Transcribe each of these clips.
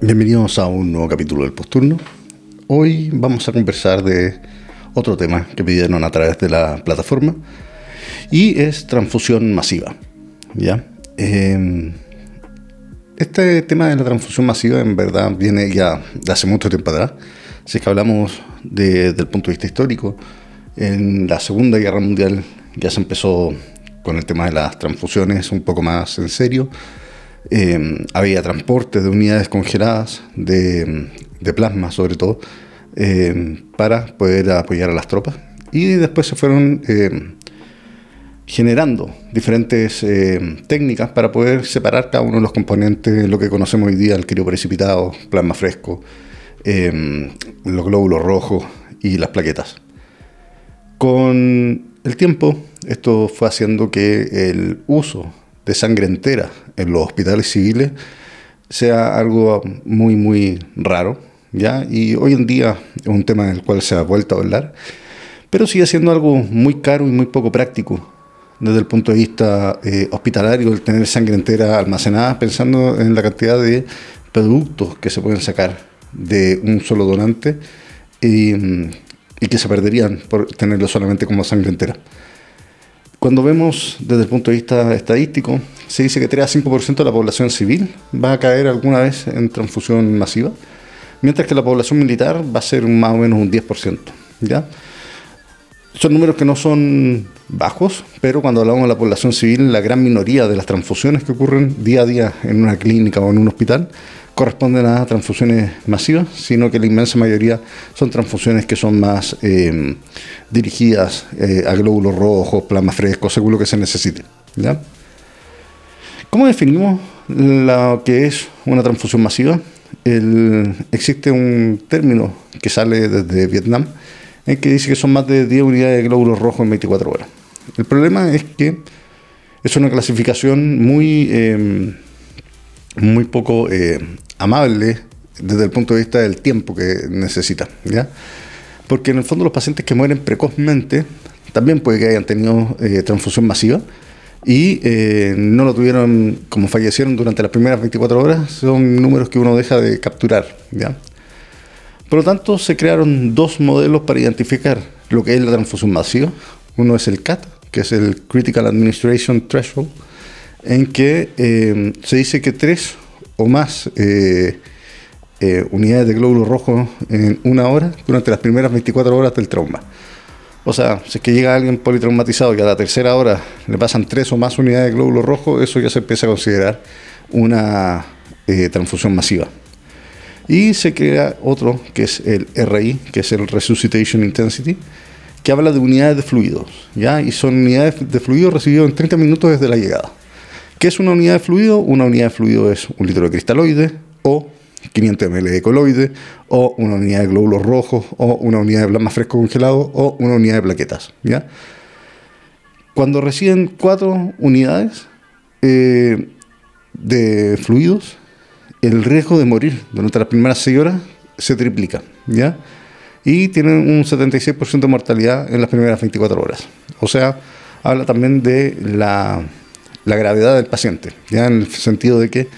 Bienvenidos a un nuevo capítulo del Posturno. Hoy vamos a conversar de otro tema que pidieron a través de la plataforma y es transfusión masiva. ¿ya? Em, este tema de la transfusión masiva en verdad viene ya de hace mucho tiempo atrás. Si es que hablamos desde el punto de vista histórico, en la Segunda Guerra Mundial ya se empezó con el tema de las transfusiones un poco más en serio eh, había transporte de unidades congeladas, de, plasma sobre todo, eh, para poder apoyar a las tropas. Y después se fueron eh, generando diferentes técnicas para poder separar cada uno de los componentes, lo que conocemos hoy día, el precipitado, plasma fresco, los glóbulos rojos y las plaquetas. Con el tiempo, esto fue haciendo que el uso de sangre entera en los hospitales civiles sea algo muy, muy raro, ¿ya? Y hoy en día es un tema del cual se ha vuelto a hablar, pero sigue siendo algo muy caro y muy poco práctico desde el punto de vista eh, hospitalario, el tener sangre entera almacenada, pensando en la cantidad de productos que se pueden sacar de un solo donante y, y que se perderían por tenerlo solamente como sangre entera. Cuando vemos desde el punto de vista estadístico, se dice que 3 a 5% de la población civil va a caer alguna vez en transfusión masiva, mientras que la población militar va a ser más o menos un 10%. ¿ya? Son números que no son bajos, pero cuando hablamos de la población civil, la gran minoría de las transfusiones que ocurren día a día en una clínica o en un hospital corresponden a transfusiones masivas, sino que la inmensa mayoría son transfusiones que son más eh, dirigidas eh, a glóbulos rojos, plasma fresco, según lo que se necesite. ¿ya? ¿Cómo definimos lo que es una transfusión masiva? Existe un término que sale desde Vietnam en que dice que son más de 10 unidades de glóbulos rojos en 24 horas. El problema es que es una clasificación muy... Eh, muy poco eh, amable desde el punto de vista del tiempo que necesita, ¿ya? Porque en el fondo los pacientes que mueren precozmente también puede que hayan tenido eh, transfusión masiva y eh, no lo tuvieron como fallecieron durante las primeras 24 horas, son números que uno deja de capturar, ¿ya? Por lo tanto, se crearon dos modelos para identificar lo que es la transfusión masiva. Uno es el CAT, que es el Critical Administration Threshold, en que eh, se dice que tres o más eh, eh, unidades de glóbulos rojos en una hora durante las primeras 24 horas del trauma. O sea, si es que llega alguien politraumatizado y a la tercera hora le pasan tres o más unidades de glóbulos rojos, eso ya se empieza a considerar una transfusión masiva. Y se crea otro, que es el RI, que es el Resuscitation Intensity, que habla de unidades de fluidos, ¿ya? Y son unidades de fluidos recibidos en 30 minutos desde la llegada. ¿Qué es una unidad de fluido? Una unidad de fluido es un litro de cristaloide o 500 ml de coloide o una unidad de glóbulos rojos o una unidad de plasma fresco congelado o una unidad de plaquetas. ¿ya? Cuando reciben cuatro unidades eh, de fluidos, el riesgo de morir durante las primeras seis horas se triplica. ¿ya? Y tienen un 76% de mortalidad en las primeras 24 horas. O sea, habla también de la la gravedad del paciente, ya en el sentido de que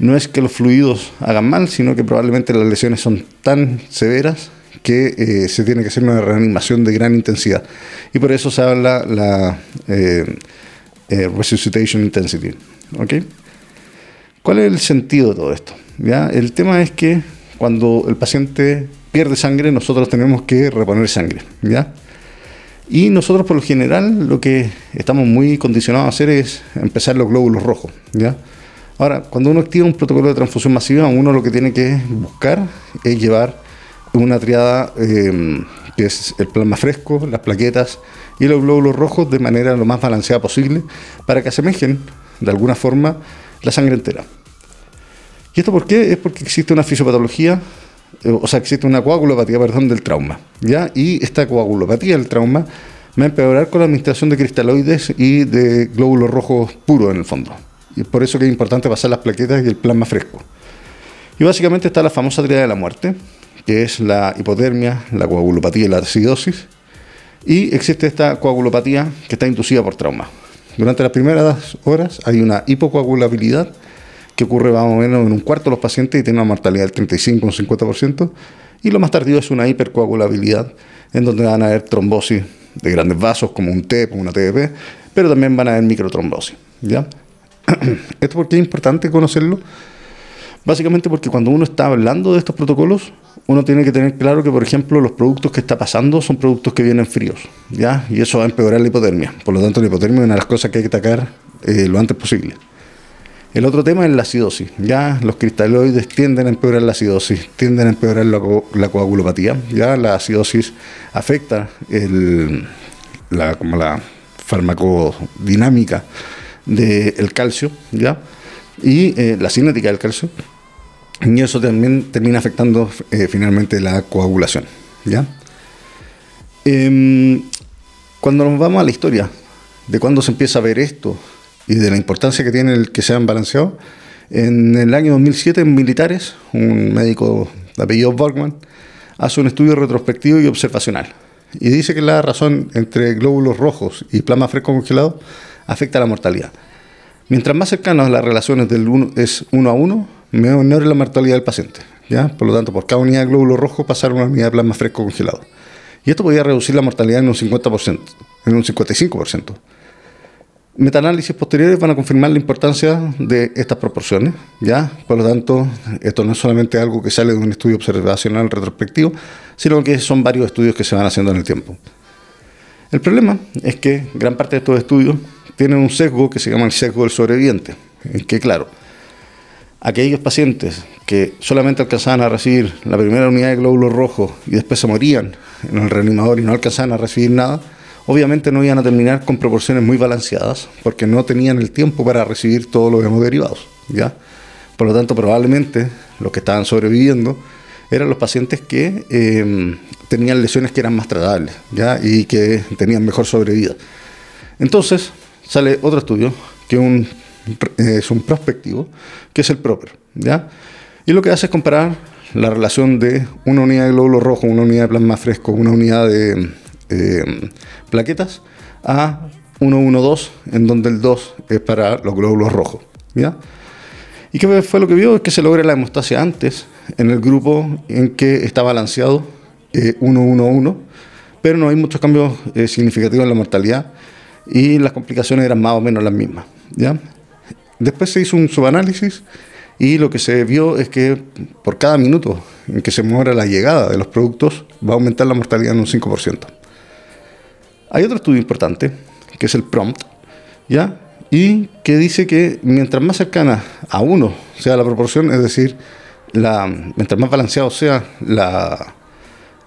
no es que los fluidos hagan mal, sino que probablemente las lesiones son tan severas que eh, se tiene que hacer una reanimación de gran intensidad. Y por eso se habla la eh, eh, resuscitation intensity. ¿okay? ¿Cuál es el sentido de todo esto? ¿Ya? El tema es que cuando el paciente pierde sangre, nosotros tenemos que reponer sangre. ¿ya? Y nosotros por lo general lo que estamos muy condicionados a hacer es empezar los glóbulos rojos. ¿ya? Ahora, cuando uno activa un protocolo de transfusión masiva, uno lo que tiene que buscar es llevar una triada eh, que es el plasma fresco, las plaquetas y los glóbulos rojos de manera lo más balanceada posible para que asemejen de alguna forma la sangre entera. ¿Y esto por qué? Es porque existe una fisiopatología o sea, existe una coagulopatía, perdón, del trauma, ¿ya? Y esta coagulopatía del trauma va a empeorar con la administración de cristaloides y de glóbulos rojos puros en el fondo. Y por eso que es importante pasar las plaquetas y el plasma fresco. Y básicamente está la famosa tríada de la muerte, que es la hipotermia, la coagulopatía y la acidosis. Y existe esta coagulopatía que está inducida por trauma. Durante las primeras horas hay una hipocoagulabilidad que ocurre más o menos en un cuarto de los pacientes y tiene una mortalidad del 35 o un 50%. Y lo más tardío es una hipercoagulabilidad, en donde van a haber trombosis de grandes vasos, como un TEP, una TDP, pero también van a haber microtrombosis. ¿ya? ¿Esto por qué es importante conocerlo? Básicamente porque cuando uno está hablando de estos protocolos, uno tiene que tener claro que, por ejemplo, los productos que está pasando son productos que vienen fríos, ¿ya? Y eso va a empeorar la hipotermia. Por lo tanto, la hipotermia es una de las cosas que hay que atacar eh, lo antes posible. El otro tema es la acidosis. Ya los cristaloides tienden a empeorar la acidosis, tienden a empeorar la, coagulopatía. Ya la acidosis afecta la, como la farmacodinámica del calcio, ¿ya? Y eh, la cinética del calcio. Y eso también termina afectando eh, finalmente la coagulación, ¿ya? Em, cuando nos vamos a la historia de cuándo se empieza a ver esto y de la importancia que tiene el que sean balanceados. En el año 2007, en Militares, un médico de apellido Borgman hace un estudio retrospectivo y observacional. Y dice que la razón entre glóbulos rojos y plasma fresco congelado afecta la mortalidad. Mientras más cercanos a las relaciones del uno, es uno a uno, menor es la mortalidad del paciente. ¿ya? Por lo tanto, por cada unidad de glóbulo rojo pasar una unidad de plasma fresco congelado. Y esto podría reducir la mortalidad en un 50%, en un 55%. Metaanálisis posteriores van a confirmar la importancia de estas proporciones, ¿ya? Por lo tanto, esto no es solamente algo que sale de un estudio observacional retrospectivo, sino que son varios estudios que se van haciendo en el tiempo. El problema es que gran parte de estos estudios tienen un sesgo que se llama el sesgo del sobreviviente, en que, claro, aquellos pacientes que solamente alcanzaban a recibir la primera unidad de glóbulos rojos y después se morían en el reanimador y no alcanzaban a recibir nada, obviamente no iban a terminar con proporciones muy balanceadas porque no tenían el tiempo para recibir todos los hemoderivados. ¿ya? Por lo tanto, probablemente los que estaban sobreviviendo eran los pacientes que em, tenían lesiones que eran más tratables ¿ya? y que tenían mejor sobrevida. Entonces, sale otro estudio que un, es un prospectivo, que es el PROPER. ¿ya? Y lo que hace es comparar la relación de una unidad de glóbulo rojo, una unidad de plasma fresco, una unidad de eh, plaquetas a 112, en donde el 2 es para los glóbulos rojos. ¿ya? ¿Y qué fue lo que vio? Es que se logra la hemostasia antes, en el grupo en que está balanceado 111, eh, pero no hay muchos cambios eh, significativos en la mortalidad y las complicaciones eran más o menos las mismas. ¿ya? Después se hizo un subanálisis y lo que se vio es que por cada minuto en que se muera la llegada de los productos va a aumentar la mortalidad en un 5%. Hay otro estudio importante, que es el PROMPT, ¿ya? Y que dice que mientras más cercana a uno sea la proporción, es decir, la, mientras más balanceado sea la,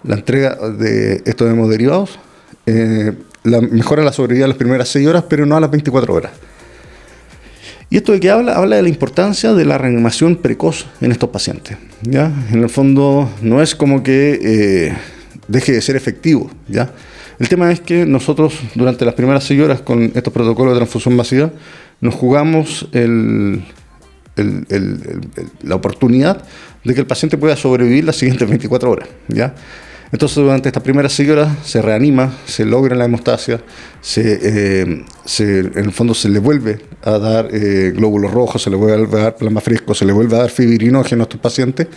la entrega de estos hemoderivados, eh, la, mejora la sobrevida a las primeras 6 horas, pero no a las 24 horas. ¿Y esto de qué habla? Habla de la importancia de la reanimación precoz en estos pacientes. ¿ya? En el fondo, no es como que eh, deje de ser efectivo. ¿ya? El tema es que nosotros durante las primeras seis horas con estos protocolos de transfusión masiva nos jugamos la oportunidad de que el paciente pueda sobrevivir las siguientes 24 horas. ¿ya? Entonces durante estas primeras seis horas se reanima, se logra la hemostasia, eh, en el fondo se le vuelve a dar eh, glóbulos rojos, se le vuelve a dar plasma fresco, se le vuelve a dar fibrinógeno a estos pacientes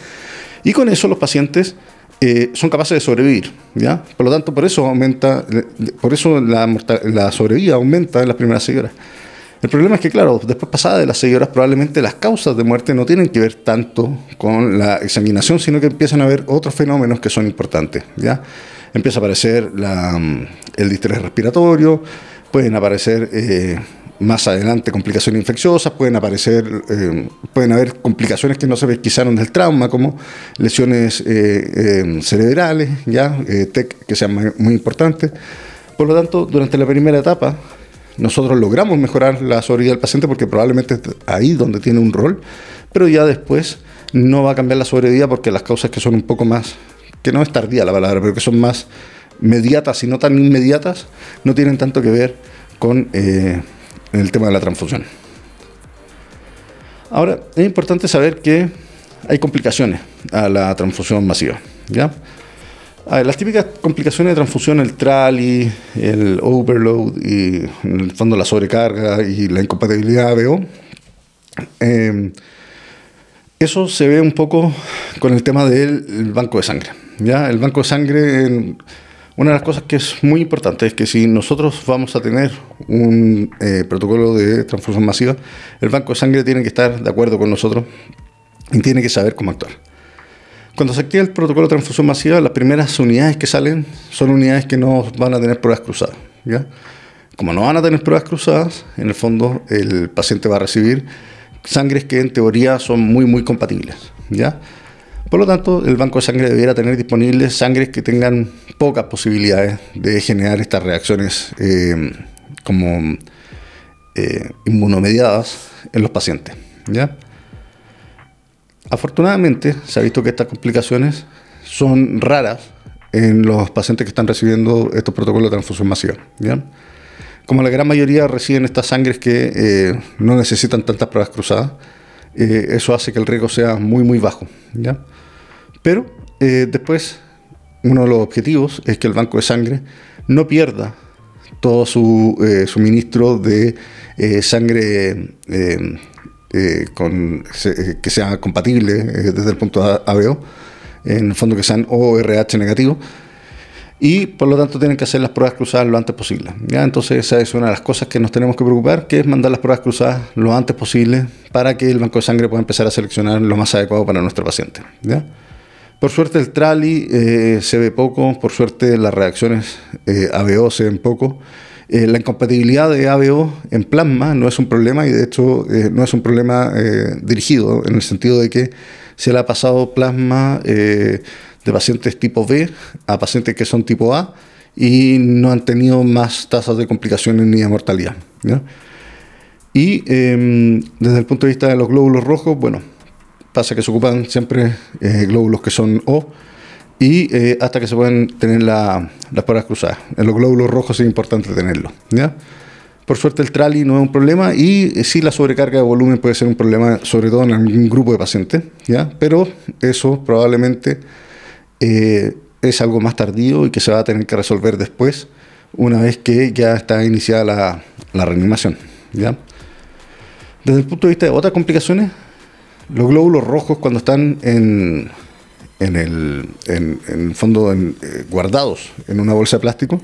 y con eso los pacientes eh, son capaces de sobrevivir. ¿ya? Por lo tanto, por eso aumenta, por eso la, la sobrevida aumenta en las primeras seis horas. El problema es que, claro, después pasada de las seis horas, probablemente las causas de muerte no tienen que ver tanto con la examinación, sino que empiezan a haber otros fenómenos que son importantes. ¿ya? Empieza a aparecer la, el distrés respiratorio, pueden aparecer eh, más adelante complicaciones infecciosas, pueden aparecer, eh, pueden haber complicaciones que no se pesquisaron del trauma, como lesiones eh, em, cerebrales, ya, eh, TEC, que sean muy importantes. Por lo tanto, durante la primera etapa, nosotros logramos mejorar la sobrevida del paciente porque probablemente es ahí donde tiene un rol, pero ya después no va a cambiar la sobrevida porque las causas que son un poco más, que no es tardía la palabra, pero que son más mediatas y no tan inmediatas no tienen tanto que ver con eh, el tema de la transfusión. Ahora, es importante saber que hay complicaciones a la transfusión masiva. ¿ya? Las típicas complicaciones de transfusión, el trali, el overload y en el fondo la sobrecarga y la incompatibilidad ABO, eh, eso se ve un poco con el tema del banco de sangre. ¿ya? El banco de sangre, una de las cosas que es muy importante es que si nosotros vamos a tener un eh, protocolo de transfusión masiva, el banco de sangre tiene que estar de acuerdo con nosotros y tiene que saber cómo actuar. Cuando se activa el protocolo de transfusión masiva, las primeras unidades que salen son unidades que no van a tener pruebas cruzadas. ¿ya? Como no van a tener pruebas cruzadas, en el fondo el paciente va a recibir sangres que en teoría son muy, muy compatibles. ¿ya? Por lo tanto, el banco de sangre debiera tener disponibles sangres que tengan pocas posibilidades de generar estas reacciones eh, como eh, inmunomediadas en los pacientes. ¿ya? Afortunadamente, se ha visto que estas complicaciones son raras en los pacientes que están recibiendo estos protocolos de transfusión masiva. ¿ya? Como la gran mayoría reciben estas sangres que eh, no necesitan tantas pruebas cruzadas, eso hace que el riesgo sea muy, muy bajo. ¿ya? Pero eh, después, uno de los objetivos es que el banco de sangre no pierda todo su eh, suministro de eh, con, que sea compatible desde el punto ABO, en el fondo que sean ORH negativo, y por lo tanto tienen que hacer las pruebas cruzadas lo antes posible. ¿ya? Entonces esa es una de las cosas que nos tenemos que preocupar, que es mandar las pruebas cruzadas lo antes posible para que el banco de sangre pueda empezar a seleccionar lo más adecuado para nuestro paciente. ¿ya? Por suerte el trali eh, se ve poco, por suerte las reacciones eh, ABO se ven poco. Eh, la incompatibilidad de ABO en plasma no es un problema y de hecho no es un problema dirigido en el sentido de que se le ha pasado plasma de pacientes tipo B a pacientes que son tipo A y no han tenido más tasas de complicaciones ni de mortalidad. Y em, desde el punto de vista de los glóbulos rojos, bueno, pasa que se ocupan siempre eh, glóbulos que son O y eh, hasta que se pueden tener las pruebas cruzadas. En los glóbulos rojos es importante tenerlo. ¿ya? Por suerte el trali no es un problema y eh, sí la sobrecarga de volumen puede ser un problema, sobre todo en algún grupo de pacientes, ¿ya? pero eso probablemente es algo más tardío y que se va a tener que resolver después, una vez que ya está iniciada la, la reanimación. ¿ya? Desde el punto de vista de otras complicaciones, los glóbulos rojos cuando están en, en, el, en, fondo eh, guardados en una bolsa de plástico,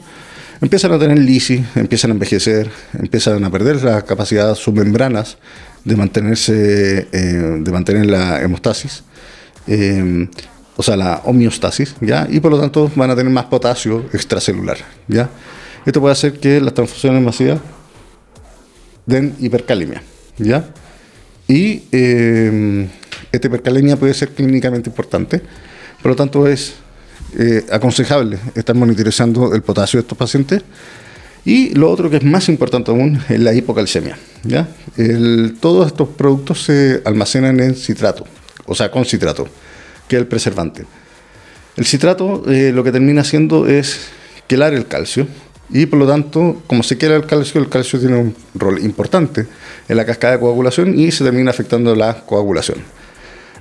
empiezan a tener lisis, empiezan a envejecer, empiezan a perder la capacidad submembranas de mantenerse, eh, de mantener la hemostasis, eh, o sea, la homeostasis, ¿ya? Y por lo tanto van a tener más potasio extracelular, ¿ya? Esto puede hacer que las transfusiones masivas den hipercalemia, ¿ya? Y eh, esta hipercalemia puede ser clínicamente importante. Por lo tanto, es eh, aconsejable estar monitorizando el potasio de estos pacientes. Y lo otro que es más importante aún es la hipocalcemia. ¿ya? todos estos productos se almacenan en citrato, o sea, con citrato, que es el preservante. El citrato eh, lo que termina haciendo es quelar el calcio y por lo tanto, como se quela el calcio, el calcio tiene un rol importante en la cascada de coagulación y se termina afectando la coagulación.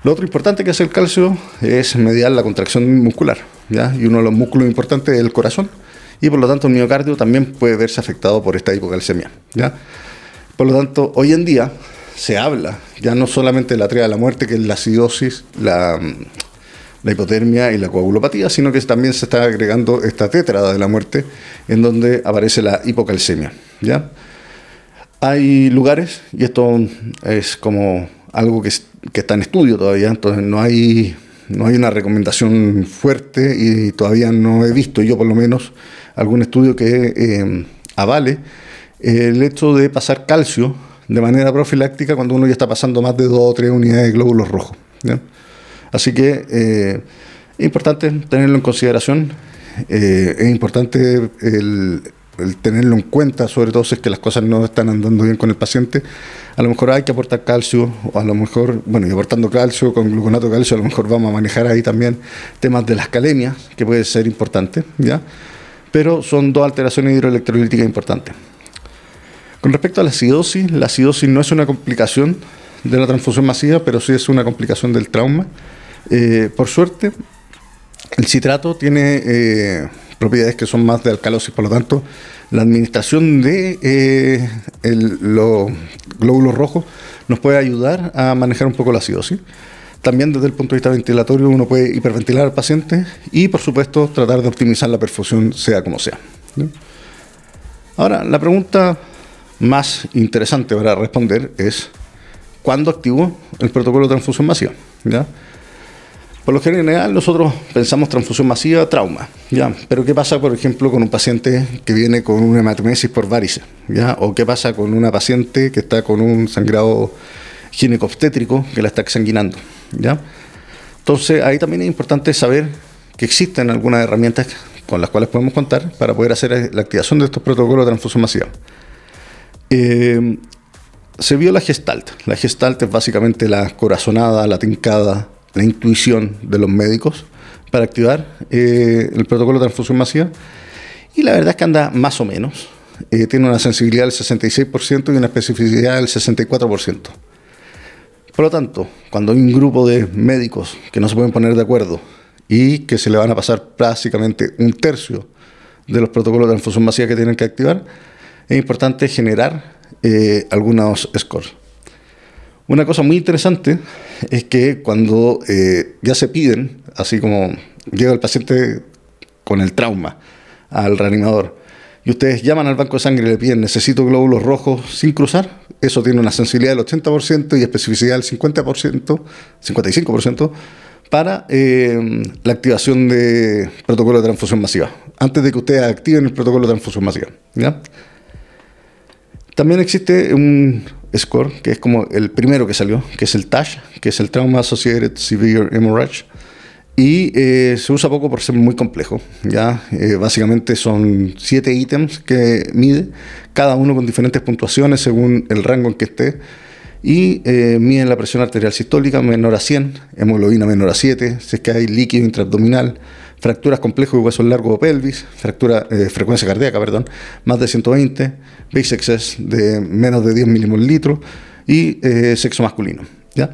Lo otro importante que hace el calcio es mediar la contracción muscular, y uno de los músculos importantes es el corazón, y por lo tanto el miocardio también puede verse afectado por esta hipocalcemia. Por lo tanto, hoy en día se habla ya no solamente de la tría de la muerte, que es la acidosis, la, la hipotermia y la coagulopatía, sino que también se está agregando esta tétrada de la muerte, en donde aparece la hipocalcemia. Hay lugares, y esto es como algo que, está en estudio todavía, entonces no hay, no hay una recomendación fuerte y todavía no he visto, yo por lo menos, algún estudio que eh, avale el hecho de pasar calcio de manera profiláctica cuando uno ya está pasando más de dos o tres unidades de glóbulos rojos. Así que eh, es importante tenerlo en consideración, eh, es importante el, tenerlo en cuenta, sobre todo si es que las cosas no están andando bien con el paciente. A lo mejor hay que aportar calcio, o a lo mejor, bueno, y aportando calcio con gluconato de calcio, a lo mejor vamos a manejar ahí también temas de las calemias, que puede ser importante, ¿ya? pero son dos alteraciones hidroelectrolíticas importantes. Con respecto a la acidosis, la acidosis no es una complicación de la transfusión masiva, pero sí es una complicación del trauma. Eh, por suerte, el citrato tiene eh, propiedades que son más de alcalosis, por lo tanto, la administración de eh, los glóbulos rojos nos puede ayudar a manejar un poco la acidosis. También desde el punto de vista ventilatorio uno puede hiperventilar al paciente y por supuesto tratar de optimizar la perfusión sea como sea. Ahora, la pregunta más interesante para responder es ¿cuándo activo el protocolo de transfusión masiva? ¿Ya? Por lo general nosotros pensamos transfusión masiva, trauma, ¿ya? Pero ¿qué pasa, por ejemplo, con un paciente que viene con una hematomesis por varices, ¿ya? O qué pasa con una paciente que está con un sangrado ginecobstétrico que la está exsanguinando, ¿ya? Entonces ahí también es importante saber que existen algunas herramientas con las cuales podemos contar para poder hacer la activación de estos protocolos de transfusión masiva. Eh, se vio la gestalt. La gestalt es básicamente la corazonada, la tincada, la intuición de los médicos para activar eh, el protocolo de transfusión masiva. Y la verdad es que anda más o menos. Eh, tiene una sensibilidad del 66% y una especificidad del 64%. Por lo tanto, cuando hay un grupo de médicos que no se pueden poner de acuerdo y que se le van a pasar básicamente un tercio de los protocolos de transfusión masiva que tienen que activar, es importante generar eh, algunos scores. Una cosa muy interesante es que cuando eh, ya se piden, así como llega el paciente con el trauma al reanimador, y ustedes llaman al banco de sangre y le piden necesito glóbulos rojos sin cruzar, eso tiene una sensibilidad del 80% y especificidad del 50%, 55% para eh, la activación de protocolo de transfusión masiva, antes de que ustedes activen el protocolo de transfusión masiva. También existe un score, que es como el primero que salió, que es el TASH, que es el Trauma Associated Severe Hemorrhage, y eh, se usa poco por ser muy complejo. ¿ya? Eh, básicamente son siete ítems que mide, cada uno con diferentes puntuaciones según el rango en que esté, y eh, mide la presión arterial sistólica menor a 100, hemoglobina menor a 7, si es que hay líquido intraabdominal, fracturas complejos de huesos largos o pelvis, fractura, eh, frecuencia cardíaca, perdón, más de 120, base excess de menos de 10 milímetros litros y eh, sexo masculino. ¿ya?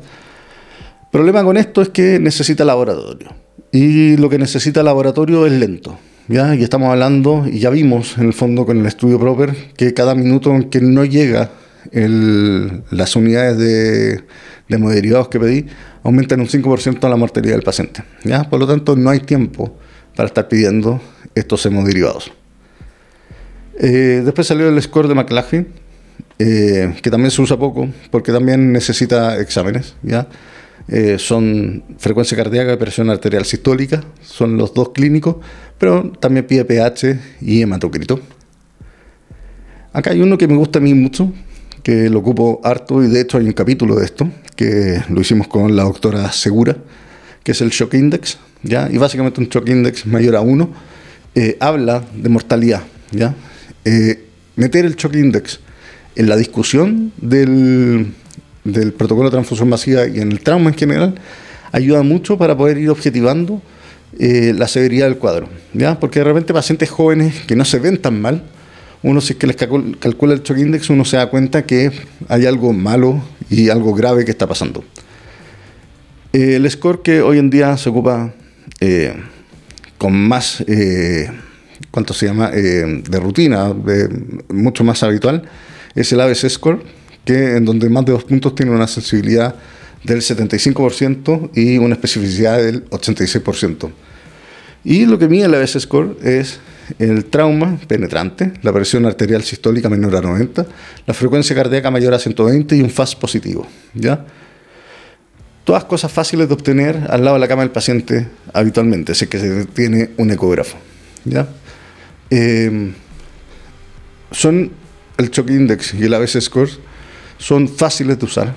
problema con esto es que necesita laboratorio y lo que necesita laboratorio es lento. ¿ya? Y estamos hablando, y ya vimos en el fondo con el estudio Proper, que cada minuto en que no llega las unidades de, de que pedí, aumentan un 5% la mortalidad del paciente. ¿ya? Por lo tanto, no hay tiempo para estar pidiendo estos hemoderivados. Eh, después salió el score de McLaughlin, eh, que también se usa poco porque también necesita exámenes. ¿ya? Eh, son frecuencia cardíaca y presión arterial sistólica, son los dos clínicos, pero también pide pH y hematocrito. Acá hay uno que me gusta a mí mucho, que lo ocupo harto y de hecho hay un capítulo de esto que lo hicimos con la doctora Segura, que es el Shock Index, ¿ya? y básicamente un Shock Index mayor a 1 eh, habla de mortalidad. ¿ya? Eh, meter el Shock Index en la discusión del, del protocolo de transfusión masiva y en el trauma en general ayuda mucho para poder ir objetivando eh, la severidad del cuadro, ¿ya? porque de repente pacientes jóvenes que no se ven tan mal, uno si es que les calcula el shock index, uno se da cuenta que hay algo malo y algo grave que está pasando. Eh, el score que hoy en día se ocupa eh, con más, eh, ¿cuánto se llama?, de rutina, mucho más habitual, es el ABC score, que en donde más de dos puntos tiene una sensibilidad del 75% y una especificidad del 86%. Y lo que mide el ABC score es el trauma penetrante, la presión arterial sistólica menor a 90, la frecuencia cardíaca mayor a 120 y un FAS positivo. ¿ya? Todas cosas fáciles de obtener al lado de la cama del paciente habitualmente, si es que se tiene un ecógrafo. ¿ya? Eh, son el Shock Index y el ABC Score son fáciles de usar,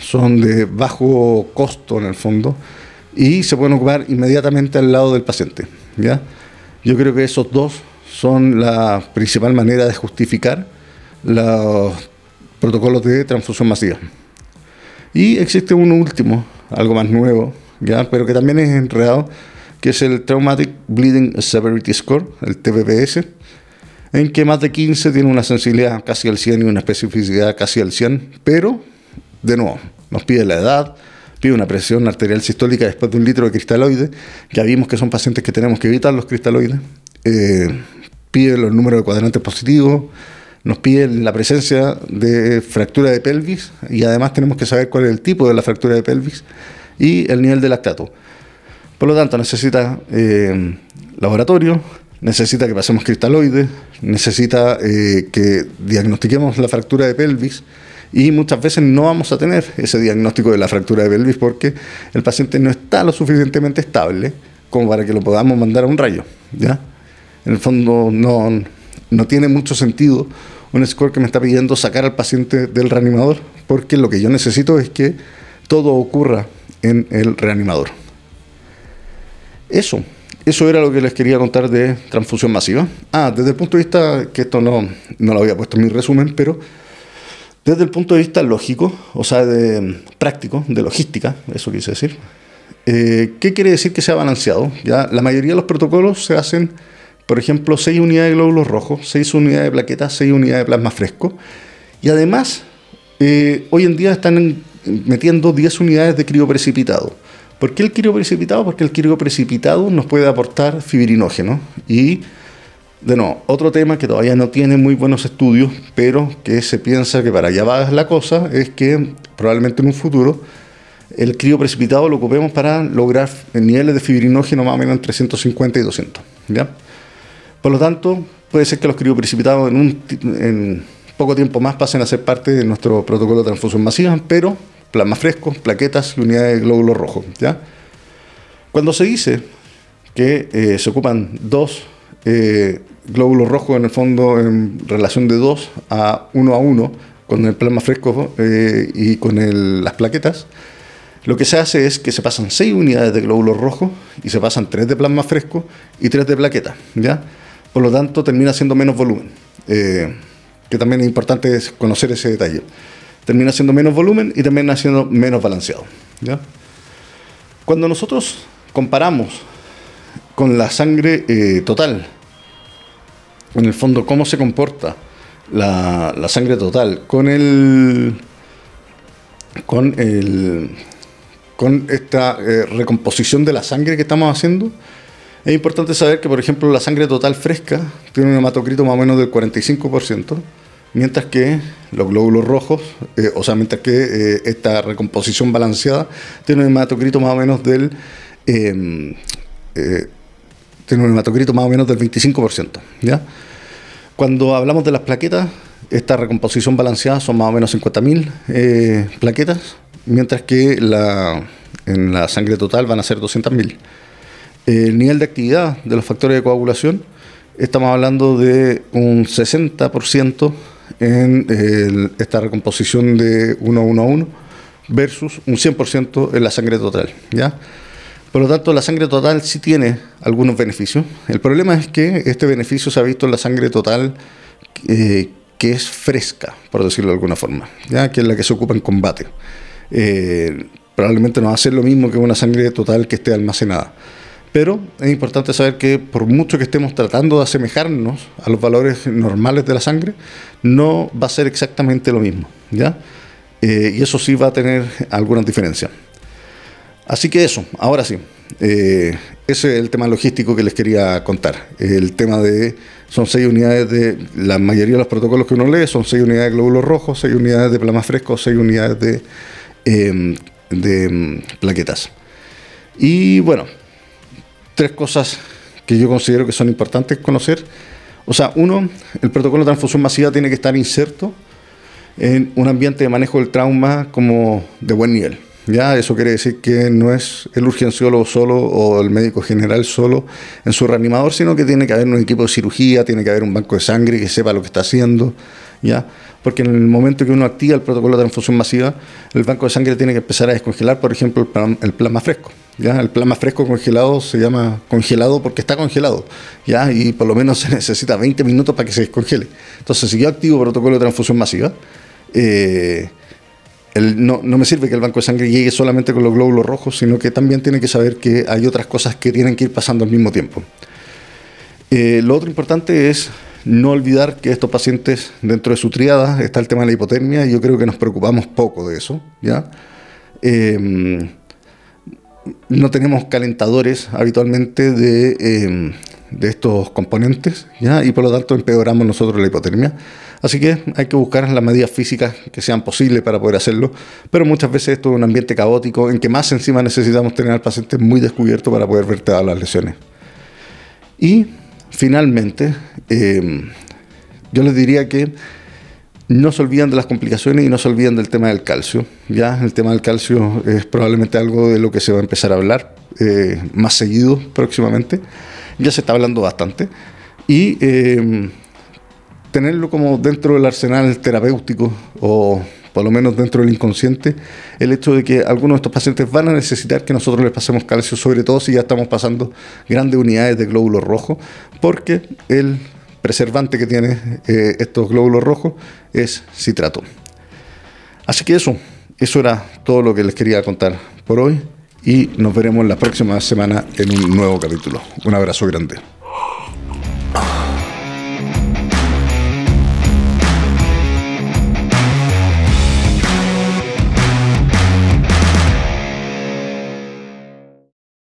son de bajo costo en el fondo y se pueden ocupar inmediatamente al lado del paciente. ¿ya? Yo creo que esos dos son la principal manera de justificar los protocolos de transfusión masiva. Y existe uno último, algo más nuevo, ¿ya? pero que también es enredado, que es el Traumatic Bleeding Severity Score, el TBPS, en que más de 15 tiene una sensibilidad casi al 100 y una especificidad casi al 100, pero, de nuevo, nos pide la edad, pide una presión arterial sistólica después de un litro de cristaloides, ya vimos que son pacientes que tenemos que evitar los cristaloides, eh, pide los números de cuadrantes positivos, nos pide la presencia de fractura de pelvis y además tenemos que saber cuál es el tipo de la fractura de pelvis y el nivel de lactato. Por lo tanto, necesita eh, laboratorio, necesita que pasemos cristaloides, necesita eh, que diagnostiquemos la fractura de pelvis y muchas veces no vamos a tener ese diagnóstico de la fractura de pelvis porque el paciente no está lo suficientemente estable como para que lo podamos mandar a un rayo. ¿ya? En el fondo no, no tiene mucho sentido un score que me está pidiendo sacar al paciente del reanimador porque lo que yo necesito es que todo ocurra en el reanimador. Eso, eso era lo que les quería contar de transfusión masiva. Ah, desde el punto de vista, que esto no, no lo había puesto en mi resumen, pero desde el punto de vista lógico, o sea, de práctico, de logística, eso quise decir, eh, ¿qué quiere decir que sea balanceado? ¿Ya? La mayoría de los protocolos se hacen, por ejemplo, 6 unidades de glóbulos rojos, 6 unidades de plaquetas, 6 unidades de plasma fresco, y además, eh, hoy en día están metiendo 10 unidades de crioprecipitado. ¿Por qué el crioprecipitado? Porque el crioprecipitado nos puede aportar fibrinógeno y de nuevo, otro tema que todavía no tiene muy buenos estudios, pero que se piensa que para allá va la cosa, es que probablemente en un futuro el crío precipitado lo ocupemos para lograr niveles de fibrinógeno más o menos entre 150 y 200. ¿ya? Por lo tanto, puede ser que los crioprecipitados en, un, en poco tiempo más pasen a ser parte de nuestro protocolo de transfusión masiva, pero plasma fresco, plaquetas y unidades de glóbulos rojos. ¿ya? Cuando se dice que eh, se ocupan dos eh, glóbulos rojos en el fondo en relación de 2 a 1 a 1 con el plasma fresco eh, y con las plaquetas, lo que se hace es que se pasan 6 unidades de glóbulos rojos y se pasan 3 de plasma fresco y 3 de plaquetas. ¿ya? Por lo tanto, termina siendo menos volumen, eh, que también es importante conocer ese detalle. Termina siendo menos volumen y termina siendo menos balanceado. ¿ya? Cuando nosotros comparamos con la sangre eh, total en el fondo cómo se comporta la, sangre total con el con el con esta eh, recomposición de la sangre que estamos haciendo. Es importante saber que por ejemplo la sangre total fresca tiene un hematocrito más o menos del 45% mientras que los glóbulos rojos, eh, o sea, mientras que eh, esta recomposición balanceada tiene un hematocrito más o menos del tiene un hematocrito más o menos del 25%, ¿ya? Cuando hablamos de las plaquetas, esta recomposición balanceada son más o menos 50.000 eh, plaquetas, mientras que la, en la sangre total van a ser 200.000. El nivel de actividad de los factores de coagulación, estamos hablando de un 60% en esta recomposición de 1 a 1 a 1 versus un 100% en la sangre total. ¿ya? Por lo tanto, la sangre total sí tiene algunos beneficios. El problema es que este beneficio se ha visto en la sangre total eh, que es fresca, por decirlo de alguna forma, ¿ya? que es la que se ocupa en combate. Eh, probablemente no va a ser lo mismo que una sangre total que esté almacenada. Pero es importante saber que por mucho que estemos tratando de asemejarnos a los valores normales de la sangre, no va a ser exactamente lo mismo. ¿ya? Eh, y eso sí va a tener algunas diferencias. Así que eso, ahora sí. Eh, ese es el tema logístico que les quería contar. El tema de, son seis unidades de, la mayoría de los protocolos que uno lee son seis unidades de glóbulos rojos, seis unidades de plasma fresco, seis unidades de, em, de em, plaquetas. Y bueno, tres cosas que yo considero que son importantes conocer. O sea, uno, el protocolo de transfusión masiva tiene que estar inserto en un ambiente de manejo del trauma como de buen nivel. Ya, eso quiere decir que no es el urgenciólogo solo o el médico general solo en su reanimador, sino que tiene que haber un equipo de cirugía, tiene que haber un banco de sangre que sepa lo que está haciendo, ¿ya? Porque en el momento que uno activa el protocolo de transfusión masiva, el banco de sangre tiene que empezar a descongelar, por ejemplo, el, plasma fresco. ¿ya? El plasma fresco congelado se llama congelado porque está congelado, ¿ya? Y por lo menos se necesita 20 minutos para que se descongele. Entonces, si yo activo el protocolo de transfusión masiva, eh, no, me sirve que el banco de sangre llegue solamente con los glóbulos rojos, sino que también tiene que saber que hay otras cosas que tienen que ir pasando al mismo tiempo. Eh, lo otro importante es no olvidar que estos pacientes, dentro de su triada, está el tema de la hipotermia, y yo creo que nos preocupamos poco de eso, ¿ya? Eh, no tenemos calentadores habitualmente de, de, estos componentes, ¿ya? Y por lo tanto empeoramos nosotros la hipotermia. Así que hay que buscar las medidas físicas que sean posibles para poder hacerlo, pero muchas veces esto es un ambiente caótico en que más encima necesitamos tener al paciente muy descubierto para poder ver todas las lesiones. Y finalmente, em, yo les diría que no se olviden de las complicaciones y no se olviden del tema del calcio. Ya el tema del calcio es probablemente algo de lo que se va a empezar a hablar eh, más seguido próximamente. Ya se está hablando bastante. Y em, tenerlo como dentro del arsenal terapéutico o por lo menos dentro del inconsciente, el hecho de que algunos de estos pacientes van a necesitar que nosotros les pasemos calcio, sobre todo si ya estamos pasando grandes unidades de glóbulos rojos, porque el preservante que tiene eh, estos glóbulos rojos es citrato. Así que eso, eso era todo lo que les quería contar por hoy y nos veremos la próxima semana en un nuevo capítulo. Un abrazo grande.